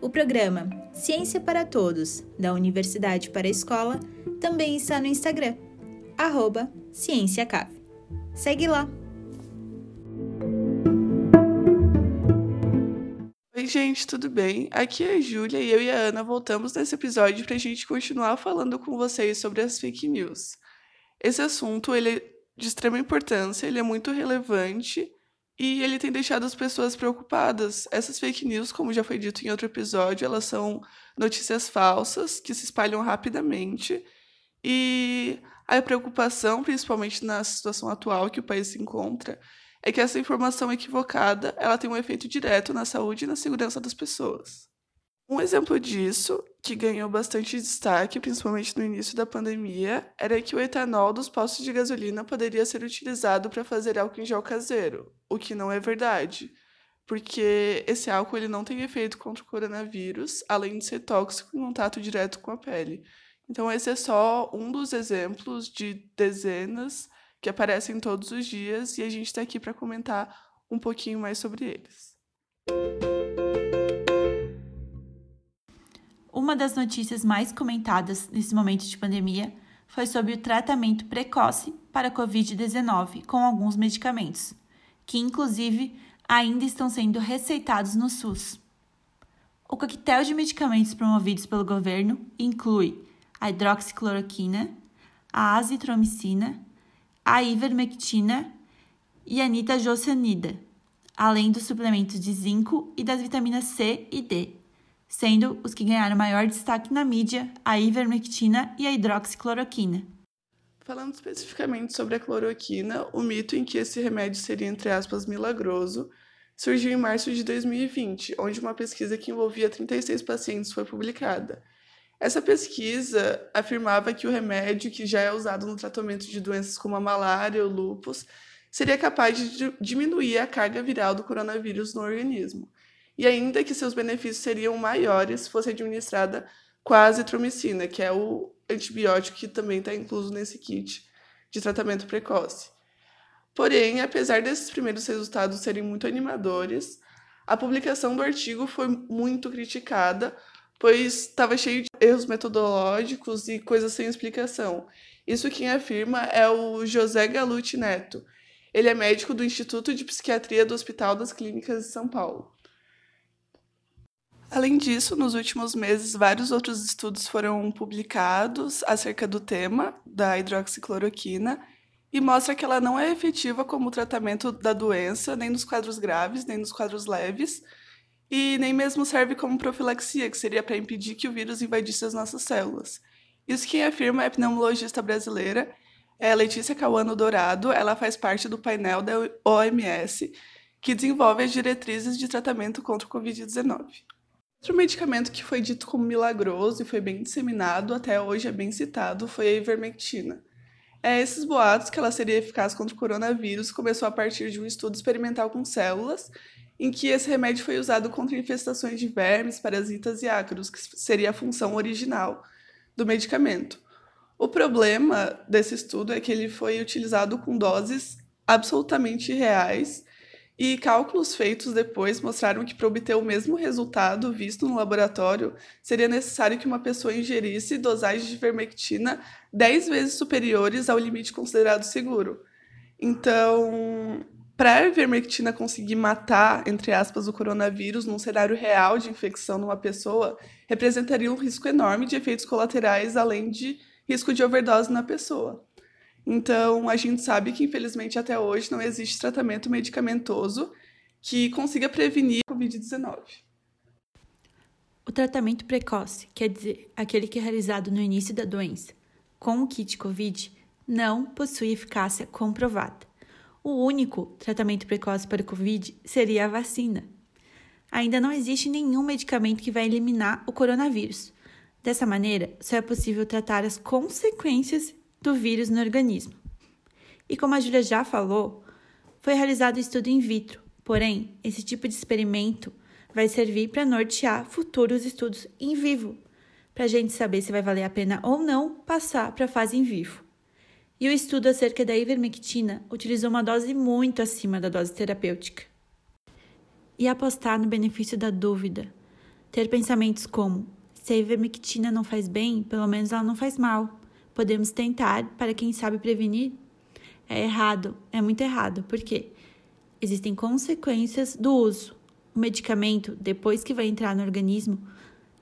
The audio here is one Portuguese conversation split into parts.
o programa Ciência para Todos, da Universidade para a Escola, também está no Instagram, arroba. Segue lá! Oi, gente, tudo bem? Aqui é a Júlia e eu e a Ana voltamos nesse episódio para a gente continuar falando com vocês sobre as fake news. Esse assunto ele é de extrema importância, ele é muito relevante e ele tem deixado as pessoas preocupadas. Essas fake news, como já foi dito em outro episódio, elas são notícias falsas que se espalham rapidamente. E a preocupação, principalmente na situação atual que o país se encontra, é que essa informação equivocada ela tem um efeito direto na saúde e na segurança das pessoas. Um exemplo disso, que ganhou bastante destaque, principalmente no início da pandemia, era que o etanol dos postos de gasolina poderia ser utilizado para fazer álcool em gel caseiro, o que não é verdade, porque esse álcool ele não tem efeito contra o coronavírus, além de ser tóxico em contato direto com a pele. Então, esse é só um dos exemplos de dezenas que aparecem todos os dias e a gente está aqui para comentar um pouquinho mais sobre eles. Uma das notícias mais comentadas nesse momento de pandemia foi sobre o tratamento precoce para a Covid-19 com alguns medicamentos, que inclusive ainda estão sendo receitados no SUS. O coquetel de medicamentos promovidos pelo governo inclui a hidroxicloroquina, a azitromicina, a ivermectina e a nitajosanida, além dos suplementos de zinco e das vitaminas C e D sendo os que ganharam maior destaque na mídia a ivermectina e a hidroxicloroquina. Falando especificamente sobre a cloroquina, o mito em que esse remédio seria, entre aspas, milagroso, surgiu em março de 2020, onde uma pesquisa que envolvia 36 pacientes foi publicada. Essa pesquisa afirmava que o remédio, que já é usado no tratamento de doenças como a malária ou lúpus, seria capaz de diminuir a carga viral do coronavírus no organismo e ainda que seus benefícios seriam maiores se fosse administrada com a azitromicina, que é o antibiótico que também está incluso nesse kit de tratamento precoce. Porém, apesar desses primeiros resultados serem muito animadores, a publicação do artigo foi muito criticada, pois estava cheio de erros metodológicos e coisas sem explicação. Isso quem afirma é o José Galute Neto. Ele é médico do Instituto de Psiquiatria do Hospital das Clínicas de São Paulo. Além disso, nos últimos meses, vários outros estudos foram publicados acerca do tema da hidroxicloroquina e mostra que ela não é efetiva como tratamento da doença, nem nos quadros graves, nem nos quadros leves, e nem mesmo serve como profilaxia, que seria para impedir que o vírus invadisse as nossas células. Isso quem afirma é a pneumologista brasileira, é Letícia Cauano Dourado, ela faz parte do painel da OMS, que desenvolve as diretrizes de tratamento contra o Covid-19. Outro medicamento que foi dito como milagroso e foi bem disseminado, até hoje é bem citado, foi a ivermectina. É, esses boatos que ela seria eficaz contra o coronavírus começou a partir de um estudo experimental com células, em que esse remédio foi usado contra infestações de vermes, parasitas e ácaros, que seria a função original do medicamento. O problema desse estudo é que ele foi utilizado com doses absolutamente reais e cálculos feitos depois mostraram que para obter o mesmo resultado visto no laboratório, seria necessário que uma pessoa ingerisse dosagens de vermectina 10 vezes superiores ao limite considerado seguro. Então, para a vermectina conseguir matar, entre aspas, o coronavírus num cenário real de infecção numa pessoa, representaria um risco enorme de efeitos colaterais, além de risco de overdose na pessoa. Então, a gente sabe que, infelizmente, até hoje não existe tratamento medicamentoso que consiga prevenir a Covid-19. O tratamento precoce, quer dizer, aquele que é realizado no início da doença, com o kit Covid, não possui eficácia comprovada. O único tratamento precoce para o Covid seria a vacina. Ainda não existe nenhum medicamento que vai eliminar o coronavírus, Dessa maneira, só é possível tratar as consequências do vírus no organismo. E como a Júlia já falou, foi realizado um estudo in vitro, porém, esse tipo de experimento vai servir para nortear futuros estudos em vivo, para a gente saber se vai valer a pena ou não passar para a fase em vivo. E o estudo acerca da ivermectina utilizou uma dose muito acima da dose terapêutica. E apostar no benefício da dúvida. Ter pensamentos como: se a ivermectina não faz bem, pelo menos ela não faz mal. Podemos tentar para quem sabe prevenir? É errado, é muito errado. Por quê? Existem consequências do uso. O medicamento, depois que vai entrar no organismo,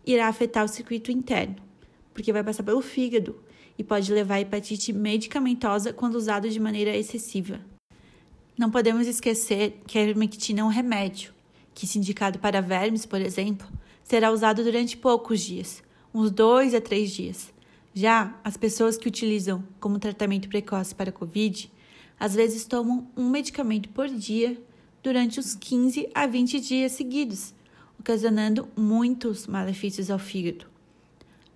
irá afetar o circuito interno, porque vai passar pelo fígado e pode levar a hepatite medicamentosa quando usado de maneira excessiva. Não podemos esquecer que a ivermectina é um remédio, que, se indicado para vermes, por exemplo, será usado durante poucos dias, uns dois a três dias. Já as pessoas que utilizam como tratamento precoce para a Covid, às vezes tomam um medicamento por dia durante uns 15 a 20 dias seguidos, ocasionando muitos malefícios ao fígado.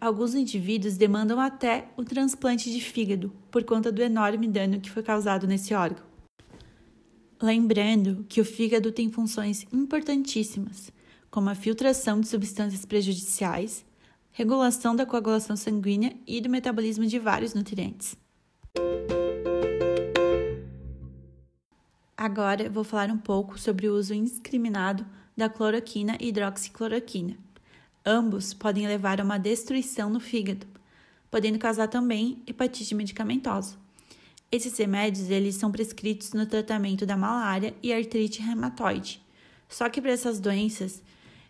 Alguns indivíduos demandam até o transplante de fígado por conta do enorme dano que foi causado nesse órgão. Lembrando que o fígado tem funções importantíssimas, como a filtração de substâncias prejudiciais, regulação da coagulação sanguínea e do metabolismo de vários nutrientes. Agora vou falar um pouco sobre o uso indiscriminado da cloroquina e hidroxicloroquina. Ambos podem levar a uma destruição no fígado, podendo causar também hepatite medicamentosa. Esses remédios eles são prescritos no tratamento da malária e artrite reumatoide. Só que para essas doenças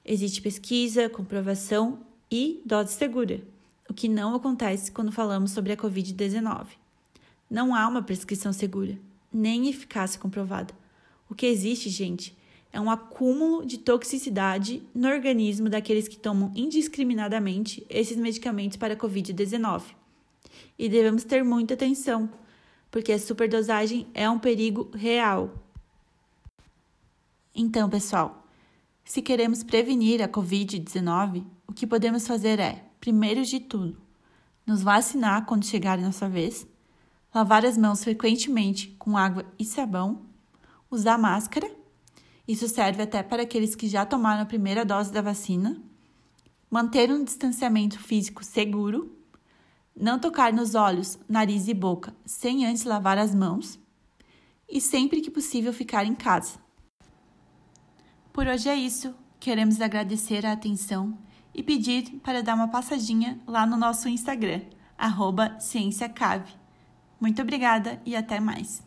existe pesquisa, comprovação e dose segura, o que não acontece quando falamos sobre a COVID-19. Não há uma prescrição segura, nem eficácia comprovada. O que existe, gente, é um acúmulo de toxicidade no organismo daqueles que tomam indiscriminadamente esses medicamentos para a Covid-19. E devemos ter muita atenção, porque a superdosagem é um perigo real. Então, pessoal, se queremos prevenir a Covid-19, o que podemos fazer é, primeiro de tudo, nos vacinar quando chegar a nossa vez, lavar as mãos frequentemente com água e sabão, usar máscara isso serve até para aqueles que já tomaram a primeira dose da vacina. Manter um distanciamento físico seguro. Não tocar nos olhos, nariz e boca sem antes lavar as mãos. E sempre que possível ficar em casa. Por hoje é isso. Queremos agradecer a atenção e pedir para dar uma passadinha lá no nosso Instagram, arroba Muito obrigada e até mais.